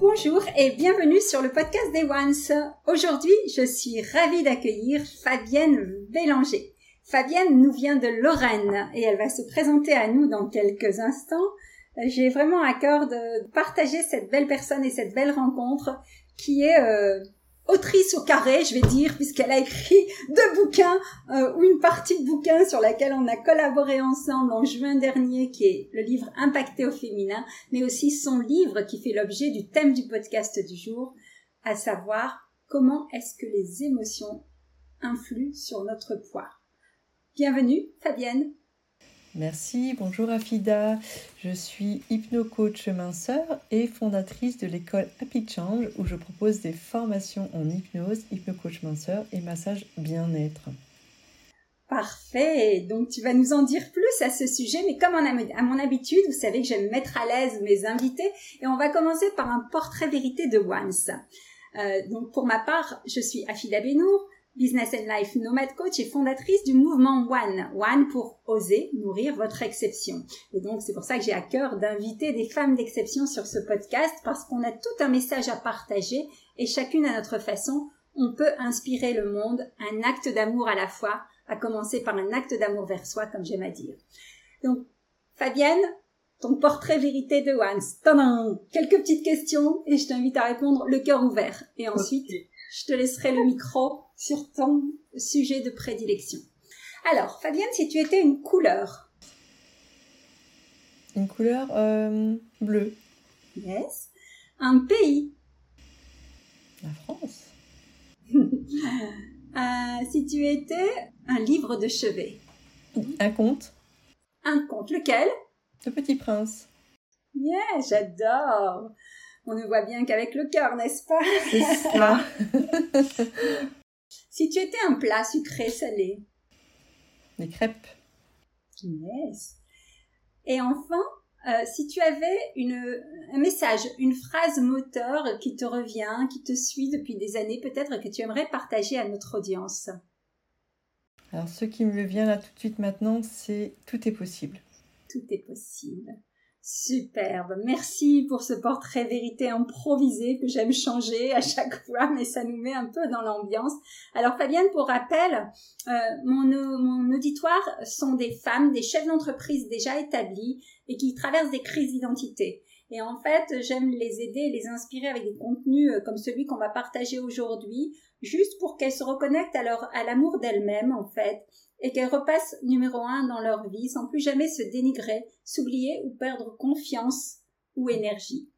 Bonjour et bienvenue sur le podcast des Ones. Aujourd'hui, je suis ravie d'accueillir Fabienne Bélanger. Fabienne nous vient de Lorraine et elle va se présenter à nous dans quelques instants. J'ai vraiment à cœur de partager cette belle personne et cette belle rencontre qui est euh, autrice au carré, je vais dire, puisqu'elle a écrit deux bouquins euh, ou une partie de bouquin sur laquelle on a collaboré ensemble en juin dernier, qui est le livre Impacté au féminin, mais aussi son livre qui fait l'objet du thème du podcast du jour, à savoir comment est-ce que les émotions influent sur notre poids. Bienvenue, Fabienne. Merci, bonjour Afida. Je suis hypno-coach minceur et fondatrice de l'école Happy Change où je propose des formations en hypnose, hypno-coach minceur et massage bien-être. Parfait. Donc tu vas nous en dire plus à ce sujet, mais comme à mon habitude, vous savez que j'aime mettre à l'aise mes invités et on va commencer par un portrait vérité de Once. Euh, donc pour ma part, je suis Afida Benour, Business and Life Nomad Coach et fondatrice du mouvement One. One pour oser nourrir votre exception. Et donc, c'est pour ça que j'ai à cœur d'inviter des femmes d'exception sur ce podcast parce qu'on a tout un message à partager et chacune à notre façon, on peut inspirer le monde, un acte d'amour à la fois, à commencer par un acte d'amour vers soi, comme j'aime à dire. Donc, Fabienne, ton portrait vérité de One. Quelques petites questions et je t'invite à répondre le cœur ouvert. Et ensuite, je te laisserai le micro sur ton sujet de prédilection. Alors, Fabienne, si tu étais une couleur. Une couleur euh, bleue. Yes. Un pays. La France. Euh, si tu étais un livre de chevet. Un conte. Un conte. Lequel? Le Petit Prince. Yeah, j'adore. On ne voit bien qu'avec le cœur, n'est-ce pas? C'est ça. si tu étais un plat sucré, salé. Des crêpes. Yes. Et enfin, euh, si tu avais une, un message, une phrase moteur qui te revient, qui te suit depuis des années, peut-être que tu aimerais partager à notre audience? Alors, ce qui me vient là tout de suite maintenant, c'est tout est possible. Tout est possible. Superbe. Merci pour ce portrait vérité improvisé que j'aime changer à chaque fois, mais ça nous met un peu dans l'ambiance. Alors Fabienne, pour rappel, euh, mon, mon auditoire sont des femmes, des chefs d'entreprise déjà établis et qui traversent des crises d'identité. Et en fait, j'aime les aider et les inspirer avec des contenus euh, comme celui qu'on va partager aujourd'hui, juste pour qu'elles se reconnectent à leur, à l'amour d'elles-mêmes, en fait, et qu'elles repassent numéro un dans leur vie sans plus jamais se dénigrer, s'oublier ou perdre confiance ou énergie.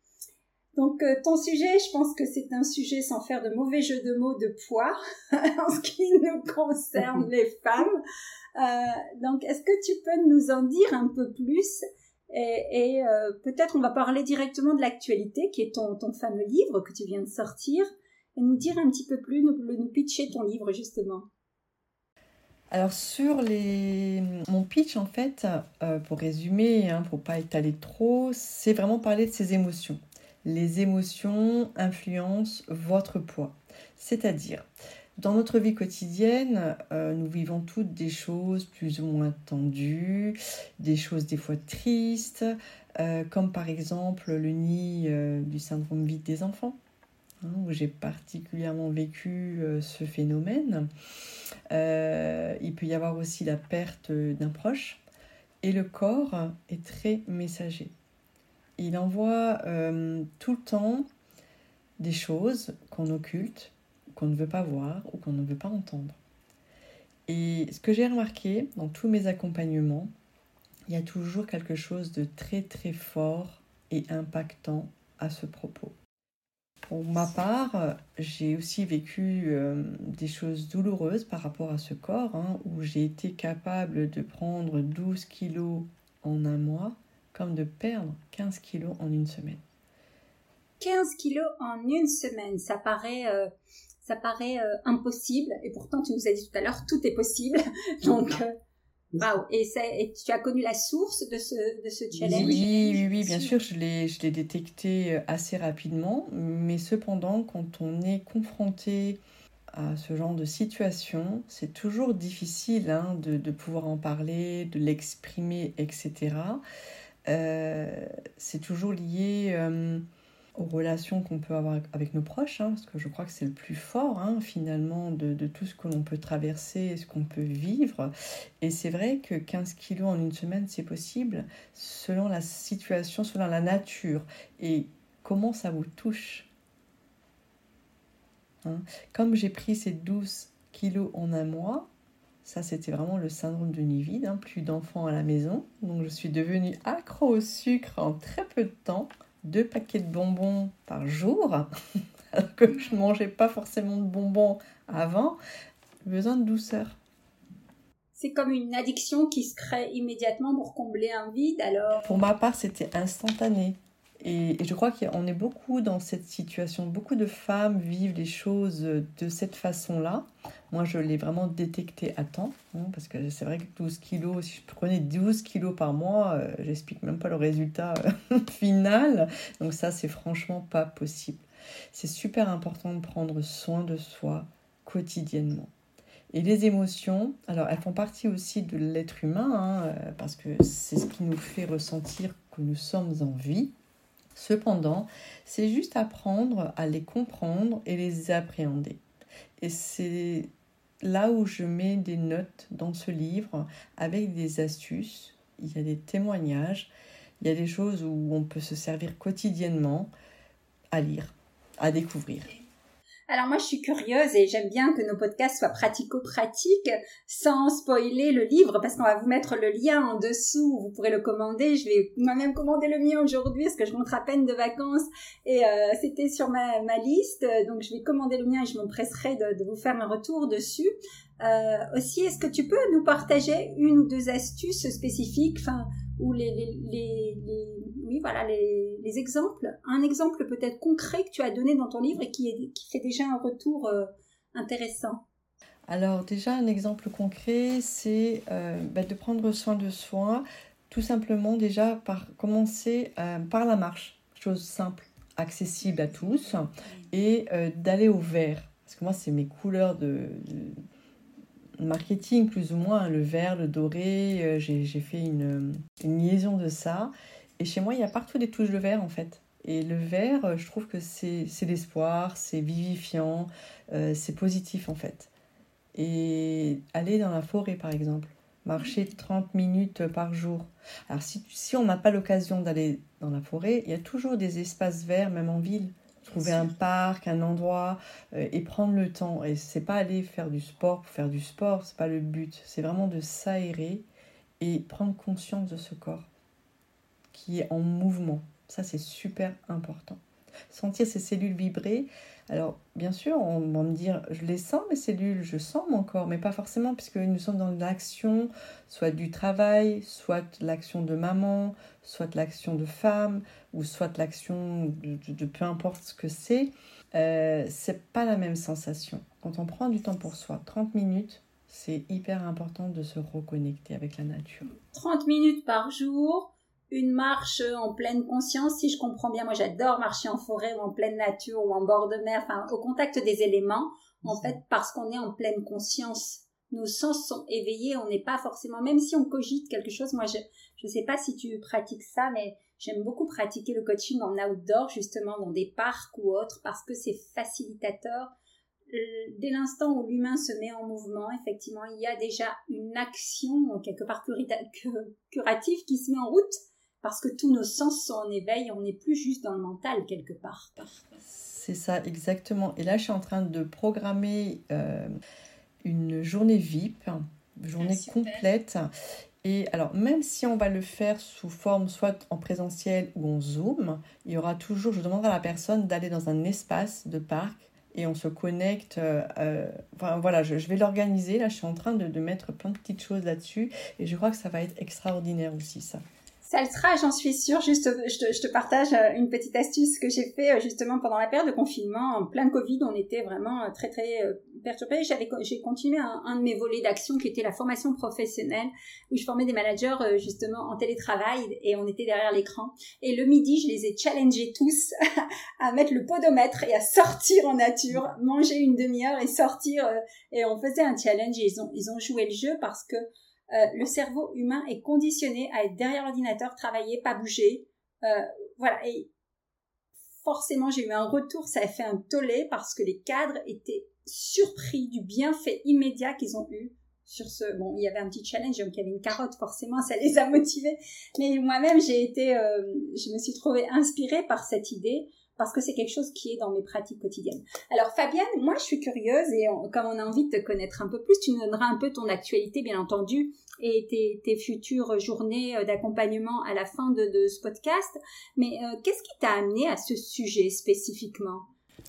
Donc euh, ton sujet, je pense que c'est un sujet sans faire de mauvais jeu de mots de poids en ce qui nous concerne les femmes. Euh, donc est-ce que tu peux nous en dire un peu plus et, et euh, peut-être on va parler directement de l'actualité qui est ton, ton fameux livre que tu viens de sortir et nous dire un petit peu plus, nous, nous pitcher ton livre justement. Alors sur les... mon pitch en fait, euh, pour résumer, hein, pour pas étaler trop, c'est vraiment parler de ces émotions. Les émotions influencent votre poids. C'est-à-dire, dans notre vie quotidienne, euh, nous vivons toutes des choses plus ou moins tendues, des choses des fois tristes, euh, comme par exemple le nid du syndrome vide des enfants. Hein, où j'ai particulièrement vécu euh, ce phénomène. Euh, il peut y avoir aussi la perte d'un proche. Et le corps est très messager. Il envoie euh, tout le temps des choses qu'on occulte, qu'on ne veut pas voir ou qu'on ne veut pas entendre. Et ce que j'ai remarqué dans tous mes accompagnements, il y a toujours quelque chose de très très fort et impactant à ce propos. Pour ma part, j'ai aussi vécu euh, des choses douloureuses par rapport à ce corps, hein, où j'ai été capable de prendre 12 kilos en un mois, comme de perdre 15 kilos en une semaine. 15 kilos en une semaine, ça paraît, euh, ça paraît euh, impossible, et pourtant tu nous as dit tout à l'heure, tout est possible. Donc, Wow. Et, et, tu as connu la source de ce, de ce challenge Oui, oui, oui, bien sûr, je l'ai, je l'ai détecté euh, assez rapidement. Mais cependant, quand on est confronté à ce genre de situation, c'est toujours difficile hein, de, de, pouvoir en parler, de l'exprimer, etc. Euh, c'est toujours lié... Euh, aux relations qu'on peut avoir avec nos proches, hein, parce que je crois que c'est le plus fort hein, finalement de, tout ce que l'on peut traverser, ce qu'on peut vivre. Et c'est vrai que 15 kilos en une semaine, c'est possible selon la situation, selon la nature et comment ça vous touche. Hein? Comme j'ai pris ces 12 kilos en un mois, ça, c'était vraiment le syndrome de nid vide, plus d'enfants à la maison. Donc, je suis devenue accro au sucre en très peu de temps deux paquets de bonbons par jour, alors que je ne mangeais pas forcément de bonbons avant, besoin de douceur. C'est comme une addiction qui se crée immédiatement pour combler un vide, alors Pour ma part, c'était instantané. Et, je crois qu'on est beaucoup dans cette situation. Beaucoup de femmes vivent les choses de cette façon-là. Moi, je l'ai vraiment détecté à temps. Hein, parce que c'est vrai que 12 kilos, si je prenais 12 kilos par mois, euh, j'explique même pas le résultat euh, final. Donc ça, c'est franchement pas possible. C'est super important de prendre soin de soi quotidiennement. Et les émotions, alors elles font partie aussi de l'être humain, hein, euh, parce que c'est ce qui nous fait ressentir que nous sommes en vie. Cependant, c'est juste apprendre à les comprendre et les appréhender. Et c'est là où je mets des notes dans ce livre avec des astuces. Il y a des témoignages, il y a des choses où on peut se servir quotidiennement à lire, à découvrir. Alors moi, je suis curieuse et j'aime bien que nos podcasts soient pratico-pratiques sans spoiler le livre parce qu'on va vous mettre le lien en dessous. Vous pourrez le commander. Je vais moi-même commander le mien aujourd'hui parce que je montre à peine de vacances et euh, c'était sur ma, liste. Donc je vais commander le mien et je m'empresserai de vous faire un retour dessus. Euh, aussi, est-ce que tu peux nous partager une ou deux astuces spécifiques, enfin, ou les, les, oui, voilà, les, les exemples, un exemple peut-être concret que tu as donné dans ton livre et qui, fait déjà un retour euh, intéressant. Alors déjà, un exemple concret, c'est euh, bah, de prendre soin de soi, tout simplement déjà par commencer par la marche, chose simple, accessible à tous, et d'aller au vert. Parce que moi, c'est mes couleurs de marketing plus ou moins, le vert, le doré, euh, j'ai fait une, liaison de ça. Et chez moi, il y a partout des touches de vert en fait. Et le vert, euh, je trouve que c'est l'espoir, c'est vivifiant, euh, c'est positif en fait. Et aller dans la forêt par exemple, marcher 30 minutes par jour. Alors si, si on n'a pas l'occasion d'aller dans la forêt, il y a toujours des espaces verts, même en ville trouver un parc, un endroit euh, et prendre le temps. Et c'est pas aller faire du sport pour faire du sport, c'est pas le but. C'est vraiment de s'aérer et prendre conscience de ce corps qui est en mouvement. Ça, c'est super important. Sentir ses cellules vibrer. Alors, bien sûr, on va me dire, je les sens mes cellules, je sens mon corps, mais pas forcément, puisque nous sommes dans l'action, soit du travail, soit l'action de maman, soit l'action de femme, ou soit l'action de, peu importe ce que c'est. Euh, c'est pas la même sensation. Quand on prend du temps pour soi, 30 minutes, c'est hyper important de se reconnecter avec la nature. 30 minutes par jour, une marche en pleine conscience, si je comprends bien. Moi, j'adore marcher en forêt ou en pleine nature ou en bord de mer, enfin, au contact des éléments, en fait, parce qu'on est en pleine conscience. Nos sens sont éveillés, on n'est pas forcément, même si on cogite quelque chose. Moi, je ne sais pas si tu pratiques ça, mais j'aime beaucoup pratiquer le coaching en outdoor, justement, dans des parcs ou autres, parce que c'est facilitateur. Dès l'instant où l'humain se met en mouvement, effectivement, il y a déjà une action quelque part curative qui se met en route parce que tous nos sens sont en éveil, on n'est plus juste dans le mental quelque part. C'est ça, exactement. Et là, je suis en train de programmer euh, une journée VIP, une journée ah, complète. Et alors, même si on va le faire sous forme soit en présentiel ou en Zoom, il y aura toujours, je demanderai à la personne d'aller dans un espace de parc et on se connecte. Euh, euh, enfin voilà, je, vais l'organiser. Là, je suis en train de, de mettre plein de petites choses là-dessus et je crois que ça va être extraordinaire aussi, ça. Ça le sera, j'en suis sûre. Juste, je te, je te, partage euh, une petite astuce que j'ai fait euh, justement pendant la période de confinement, en plein Covid. On était vraiment euh, très très perturbés. J'avais, j'ai continué un, un, de mes volets d'action qui était la formation professionnelle, où je formais des managers justement en télétravail et on était derrière l'écran. Et le midi, je les ai challengés tous à mettre le podomètre et à sortir en nature, manger une demi-heure et sortir. Et on faisait un challenge. Et ils ont ils ont joué le jeu parce que euh, le cerveau humain est conditionné à être derrière l'ordinateur, travailler, pas bouger. Euh, voilà. Et forcément, j'ai eu un retour, ça a fait un tollé parce que les cadres étaient surpris du bienfait immédiat qu'ils ont eu sur ce. Bon, il y avait un petit challenge, donc il y avait une carotte, forcément, ça les a motivés. Mais moi-même, j'ai été, euh, je me suis trouvée inspirée par cette idée parce que c'est quelque chose qui est dans mes pratiques quotidiennes. Alors Fabienne, moi je suis curieuse et comme on a envie de te connaître un peu plus, tu nous donneras un peu ton actualité bien entendu et tes, futures journées euh, d'accompagnement à la fin de, ce podcast. Mais euh, qu'est-ce qui t'a amené à ce sujet spécifiquement?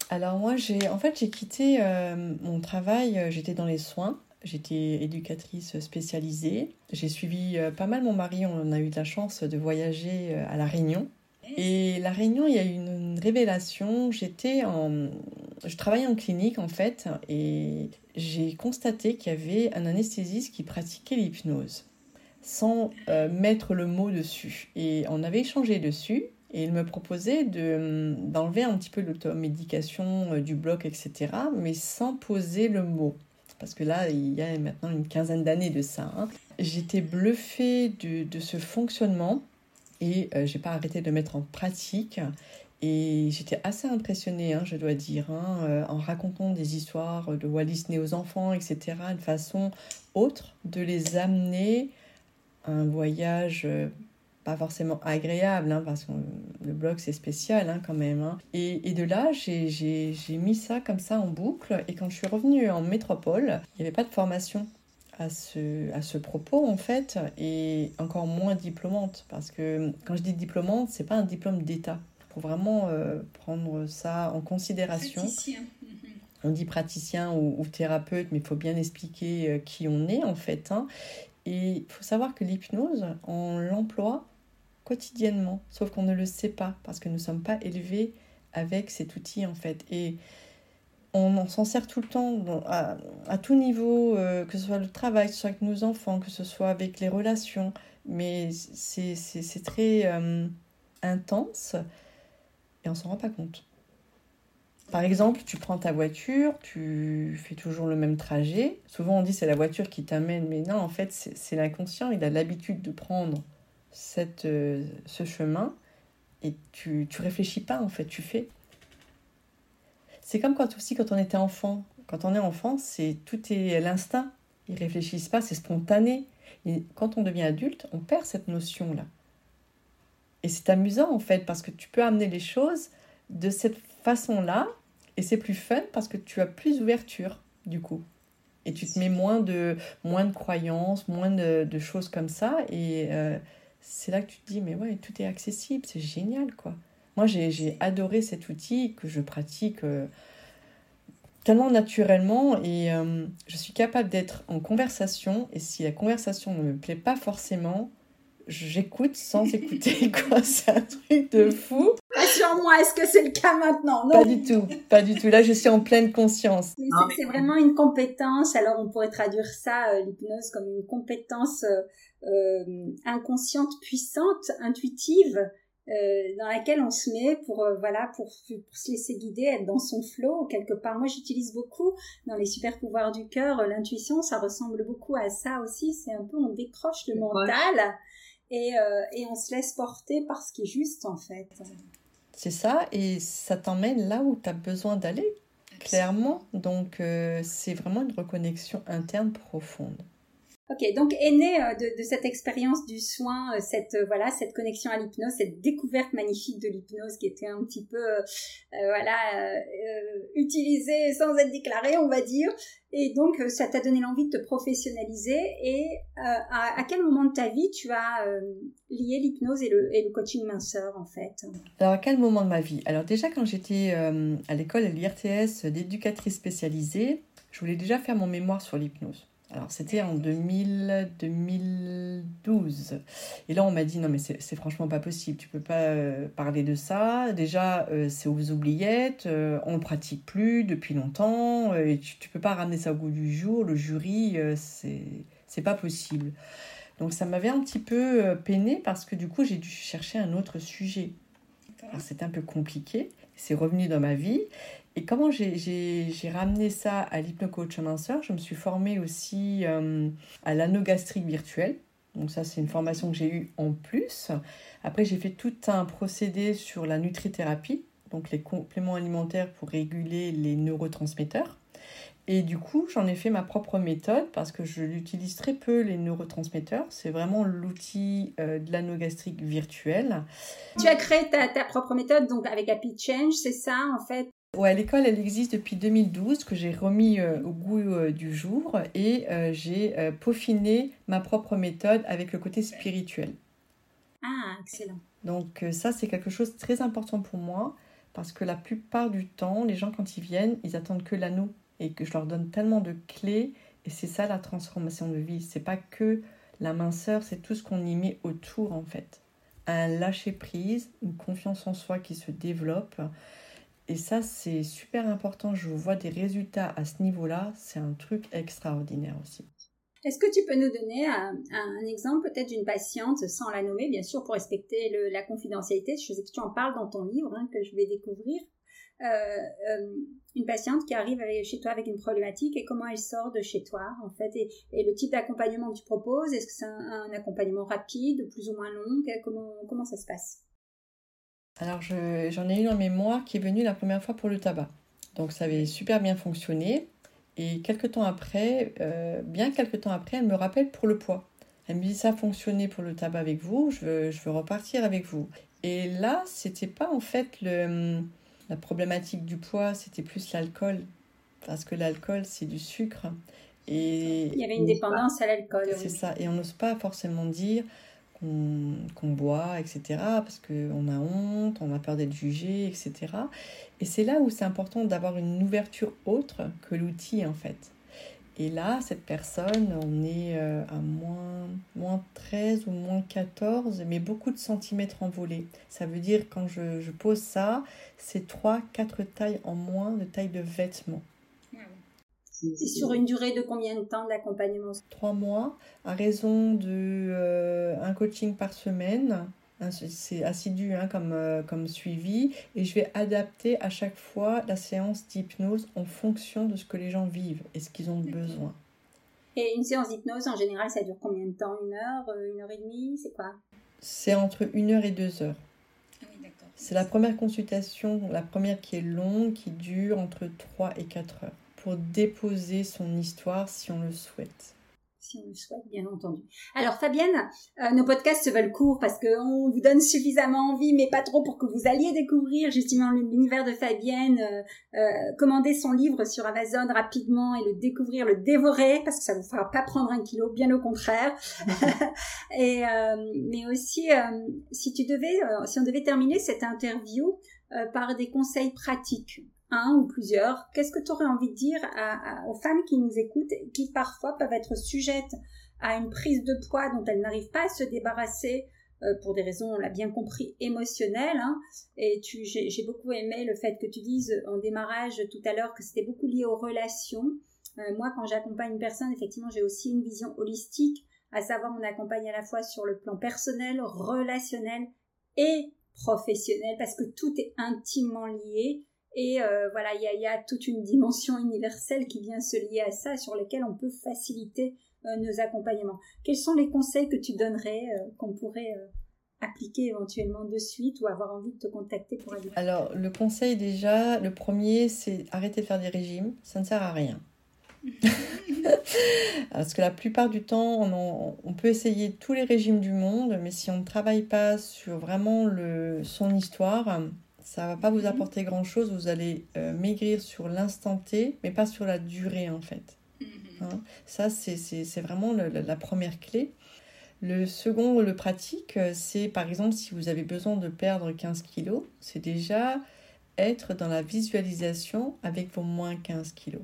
Alors moi j'ai en fait j'ai quitté euh, mon travail, j'étais dans les soins. J'étais éducatrice spécialisée. J'ai suivi pas mal mon mari. On a eu de la chance de voyager à La Réunion et la réunion, il y a eu une, révélation. J'étais en, je travaillais en clinique en fait, et j'ai constaté qu'il y avait un anesthésiste qui pratiquait l'hypnose sans euh, mettre le mot dessus. Et on avait échangé dessus. Et il me proposait de, d'enlever un petit peu l'automédication euh, du bloc, etc., mais sans poser le mot. Parce que là, il y a maintenant une quinzaine d'années de ça. Hein. J'étais bluffée de ce fonctionnement et euh, j'ai pas arrêté de le mettre en pratique. Et j'étais assez impressionnée, hein, je dois dire, hein, euh, en racontant des histoires de Walt Disney aux enfants, etc., une façon autre de les amener à un voyage euh, pas forcément agréable, hein, parce que le blog c'est spécial quand même. Et, et, de là, j'ai mis ça comme ça en boucle. Et quand je suis revenue en métropole, il n'y avait pas de formation à ce, à ce propos en fait et encore moins diplômante. Parce que quand je dis diplômante c'est pas un diplôme d'état. Pour vraiment euh, prendre ça en considération. Praticien. on dit praticien ou, thérapeute mais il faut bien expliquer euh, qui on est en fait hein. et il faut savoir que l'hypnose on l'emploie quotidiennement. Sauf qu'on ne le sait pas parce que nous ne sommes pas élevés avec cet outil en fait. Et on, s'en sert tout le temps à, tout niveau, euh, que ce soit le travail, que ce soit avec nos enfants, que ce soit avec les relations. Mais c'est très euh, intense et on s'en rend pas compte. Par exemple, tu prends ta voiture, tu fais toujours le même trajet. Souvent on dit c'est la voiture qui t'amène, mais non, en fait c'est l'inconscient. Il a l'habitude de prendre euh, ce chemin et tu, tu réfléchis pas en fait, tu fais. C'est comme quand aussi quand on était enfant. Quand on est enfant, c'est tout est l'instinct. Ils réfléchissent pas, c'est spontané. Et quand on devient adulte, on perd cette notion là. Et c'est amusant en fait parce que tu peux amener les choses de cette façon-là et c'est plus fun parce que tu as plus d'ouverture du coup. Et tu te mets moins de, moins de croyances, moins de, choses comme ça. Et euh, c'est là que tu te dis, mais ouais, tout est accessible, c'est génial quoi. Moi, j'ai adoré cet outil que je pratique euh, tellement naturellement et euh, je suis capable d'être en conversation et si la conversation ne me plaît pas forcément, j'écoute sans écouter quoi. C'est un truc de fou. Assure-moi, est-ce que c'est le cas maintenant? Pas du tout, pas du tout. Là, je suis en pleine conscience. C'est vraiment une compétence. Alors, on pourrait traduire ça, euh, l'hypnose, comme une compétence inconsciente, puissante, intuitive euh, dans laquelle on se met pour euh, voilà pour, pour, se laisser guider, être dans son flow quelque part. Moi, j'utilise beaucoup dans les super pouvoirs du cœur euh, l'intuition. Ça ressemble beaucoup à ça aussi. C'est un peu on décroche le mental et, et on se laisse porter par ce qui est juste en fait. C'est ça et ça t'emmène là où tu as besoin d'aller clairement. Donc c'est vraiment une reconnexion interne profonde. Ok, donc est né de, de, cette expérience du soin, cette voilà, cette connexion à l'hypnose, cette découverte magnifique de l'hypnose qui était un petit peu voilà utilisée sans être déclarée, on va dire. Et donc, euh, ça t'a donné l'envie de te professionnaliser. Et euh, à, quel moment de ta vie tu as euh, lié l'hypnose et le, coaching minceur, en fait? Alors, à quel moment de ma vie? Alors, déjà, quand j'étais à l'école à l'IRTS d'éducatrice spécialisée, je voulais déjà faire mon mémoire sur l'hypnose. Alors, c'était en 2000, 2012. Et là, on m'a dit, non, mais c'est franchement pas possible. Tu peux pas euh, parler de ça. Déjà, euh, c'est aux oubliettes. Euh, on ne pratique plus depuis longtemps. et tu, tu peux pas ramener ça au goût du jour. Le jury, c'est pas possible. Donc, ça m'avait un petit peu peiné parce que du coup, j'ai dû chercher un autre sujet. Alors, c'était un peu compliqué. C'est revenu dans ma vie. Et comment j'ai ramené ça à l'hypnocoach minceur Je me suis formée aussi euh, à l'anogastrique virtuelle. Donc ça, c'est une formation que j'ai eue en plus. Après, j'ai fait tout un procédé sur la nutrithérapie, donc les compléments alimentaires pour réguler les neurotransmetteurs. Et du coup, j'en ai fait ma propre méthode parce que je l'utilise très peu, les neurotransmetteurs. C'est vraiment l'outil euh, de l'anogastrique virtuelle. Tu as créé ta, ta, propre méthode donc avec Happy Change, c'est ça en fait? Ouais, l'école, elle existe depuis 2012, que j'ai remis euh, au goût euh, du jour et euh, j'ai peaufiné ma propre méthode avec le côté spirituel. Ah, excellent. Donc ça, c'est quelque chose de très important pour moi parce que la plupart du temps, les gens, quand ils viennent, ils attendent que l'anneau et que je leur donne tellement de clés et c'est ça la transformation de vie. C'est pas que la minceur, c'est tout ce qu'on y met autour en fait. Un lâcher prise, une confiance en soi qui se développe et ça, c'est super important. Je vois des résultats à ce niveau-là. C'est un truc extraordinaire aussi. Est-ce que tu peux nous donner un, exemple peut-être d'une patiente, sans la nommer, bien sûr, pour respecter la confidentialité Je sais que tu en parles dans ton livre, hein, que je vais découvrir? Euh, euh, une patiente qui arrive chez toi avec une problématique et comment elle sort de chez toi, en fait, et, le type d'accompagnement que tu proposes. Est-ce que c'est un, accompagnement rapide, plus ou moins long comment, comment ça se passe? Alors, j'en ai une en mémoire qui est venue la première fois pour le tabac. Donc, ça avait super bien fonctionné. Et quelques temps après, euh, bien quelques temps après, elle me rappelle pour le poids. Elle me dit ça a fonctionné pour le tabac avec vous, je veux, je veux repartir avec vous. Et là, c'était pas en fait le, la problématique du poids, c'était plus l'alcool. Parce que l'alcool, c'est du sucre. Et Il y avait une dépendance à l'alcool. C'est ça. Et on n'ose pas forcément dire qu'on boit, etc. Parce qu'on a honte, on a peur d'être jugé, etc. Et c'est là où c'est important d'avoir une ouverture autre que l'outil, en fait. Et là, cette personne, on est euh, à moins, moins 13 ou moins 14, mais beaucoup de centimètres envolés. Ça veut dire, quand je, je pose ça, c'est 3-4 tailles en moins de taille de vêtements. C'est sur une durée de combien de temps d'accompagnement? Trois mois, à raison de euh, un coaching par semaine. C'est assidu hein, comme, euh, comme suivi et je vais adapter à chaque fois la séance d'hypnose en fonction de ce que les gens vivent et ce qu'ils ont besoin. Et une séance d'hypnose, en général, ça dure combien de temps? Une heure, euh, une heure et demie? C'est quoi? C'est entre une heure et deux heures. Ah c'est la première consultation, la première qui est longue, qui dure entre trois et quatre heures pour déposer son histoire si on le souhaite. Si on le souhaite, bien entendu. Alors Fabienne, euh, nos podcasts se veulent courts parce qu'on vous donne suffisamment envie, mais pas trop pour que vous alliez découvrir justement l'univers de Fabienne, euh, euh, commander son livre sur Amazon rapidement et le découvrir, le dévorer, parce que ça vous fera pas prendre un kilo, bien au contraire. et mais aussi, si tu devais, si on devait terminer cette interview par des conseils pratiques un ou plusieurs, qu'est-ce que tu aurais envie de dire aux femmes qui nous écoutent, qui parfois peuvent être sujettes à une prise de poids dont elles n'arrivent pas à se débarrasser euh, pour des raisons, on l'a bien compris, émotionnelles. Hein. Et j'ai beaucoup aimé le fait que tu dises en démarrage tout à l'heure que c'était beaucoup lié aux relations. Euh, moi, quand j'accompagne une personne, effectivement, j'ai aussi une vision holistique, à savoir on accompagne à la fois sur le plan personnel, relationnel et professionnel, parce que tout est intimement lié. Et euh, voilà, il y a, toute une dimension universelle qui vient se lier à ça, sur lesquelles on peut faciliter euh, nos accompagnements. Quels sont les conseils que tu donnerais, euh, qu'on pourrait appliquer éventuellement de suite ou avoir envie de te contacter pour aller Alors, le conseil déjà, le premier, c'est arrêter de faire des régimes, ça ne sert à rien. Parce que la plupart du temps, on, peut essayer tous les régimes du monde, mais si on ne travaille pas sur vraiment le, son histoire, ça va pas vous apporter grand-chose. Vous allez euh, maigrir sur l'instant T, mais pas sur la durée en fait. Mhm. Hein. Ça, c'est vraiment la première clé. Le second, le pratique, euh, c'est par exemple si vous avez besoin de perdre 15 kilos, c'est déjà être dans la visualisation avec vos moins 15 kilos.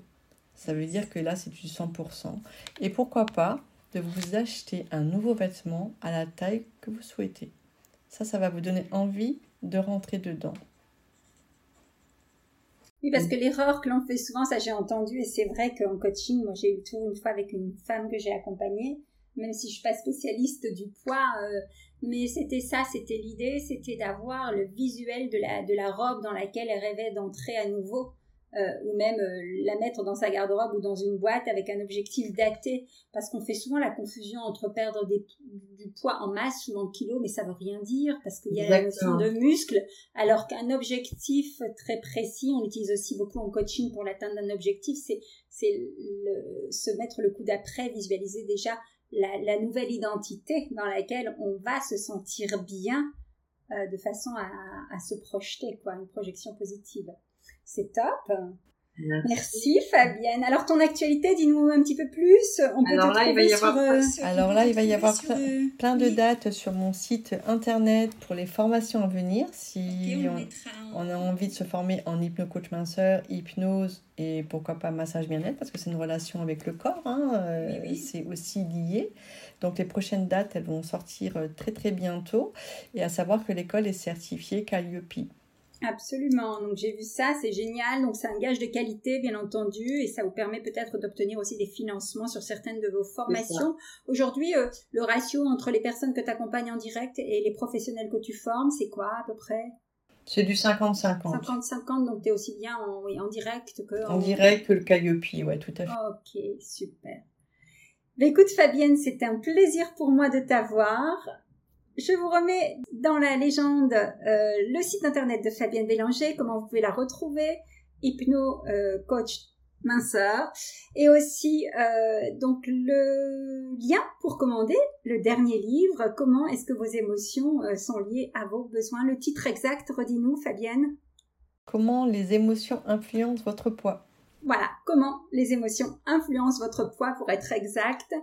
Ça veut dire que là, c'est du 100%. Et pourquoi pas de vous acheter un nouveau vêtement à la taille que vous souhaitez. Ça, ça va vous donner envie de rentrer dedans. Oui, parce que l'erreur que l'on fait souvent, ça j'ai entendu, et c'est vrai qu'en coaching, moi j'ai eu le tour une fois avec une femme que j'ai accompagnée, même si je suis pas spécialiste du poids, euh, mais c'était ça, c'était l'idée, c'était d'avoir le visuel de la, de la robe dans laquelle elle rêvait d'entrer à nouveau. Euh, ou même euh, la mettre dans sa garde-robe ou dans une boîte avec un objectif daté, parce qu'on fait souvent la confusion entre perdre des, du poids en masse ou en kilos, mais ça veut rien dire, parce qu'il y a la notion de muscle, alors qu'un objectif très précis, on l'utilise aussi beaucoup en coaching pour l'atteinte d'un objectif, c'est se mettre le coup d'après, visualiser déjà la, nouvelle identité dans laquelle on va se sentir bien euh, de façon à, à, se projeter, quoi, une projection positive. C'est top. Merci. Fabienne. Alors ton actualité, dis-nous un petit peu plus. On peut Alors, là, il va y avoir, euh, Alors là, il va y avoir plein, de dates sur mon site internet pour les formations à venir. Si on, a envie de se former en hypnocoach minceur, hypnose et pourquoi pas massage bien-être parce que c'est une relation avec le corps. Hein, euh, c'est aussi lié. Donc les prochaines dates, elles vont sortir euh, très très bientôt. Et à savoir que l'école est certifiée Calliope. Absolument. Donc j'ai vu ça, c'est génial. Donc c'est un gage de qualité, bien entendu, et ça vous permet peut-être d'obtenir aussi des financements sur certaines de vos formations. Aujourd'hui, euh, le ratio entre les personnes que tu accompagnes en direct et les professionnels que tu formes, c'est quoi à peu près? C'est du 50-50. 50-50, donc tu es aussi bien en, oui, en direct que en... en direct que le Calliope, ouais, tout à fait. Ok, super. Ben, écoute Fabienne, c'est un plaisir pour moi de t'avoir. Je vous remets dans la légende euh, le site internet de Fabienne Bélanger, comment vous pouvez la retrouver, Hypno euh, Coach Minceur, et aussi euh, donc le lien pour commander le dernier livre, comment est-ce que vos émotions sont liées à vos besoins. Le titre exact, redis-nous Fabienne. Comment les émotions influencent votre poids. Voilà, comment les émotions influencent votre poids pour être exact.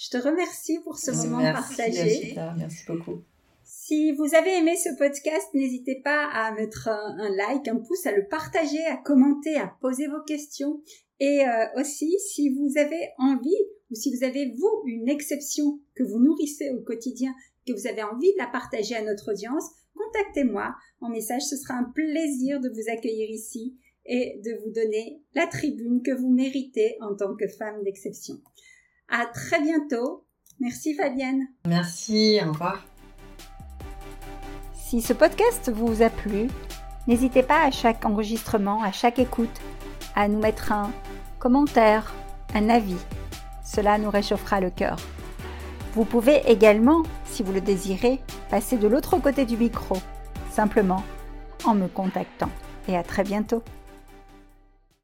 Je te remercie pour ce moment partagé. Merci beaucoup. Si vous avez aimé ce podcast, n'hésitez pas à mettre un, like, un pouce, à le partager, à commenter, à poser vos questions. Et euh, aussi, si vous avez envie ou si vous avez, vous, une exception que vous nourrissez au quotidien, que vous avez envie de la partager à notre audience, contactez-moi en message. Ce sera un plaisir de vous accueillir ici et de vous donner la tribune que vous méritez en tant que femme d'exception. À très bientôt. Merci Fabienne. Merci, au revoir. Si ce podcast vous a plu, n'hésitez pas à chaque enregistrement, à chaque écoute, à nous mettre un commentaire, un avis. Cela nous réchauffera le cœur. Vous pouvez également, si vous le désirez, passer de l'autre côté du micro, simplement en me contactant. Et à très bientôt.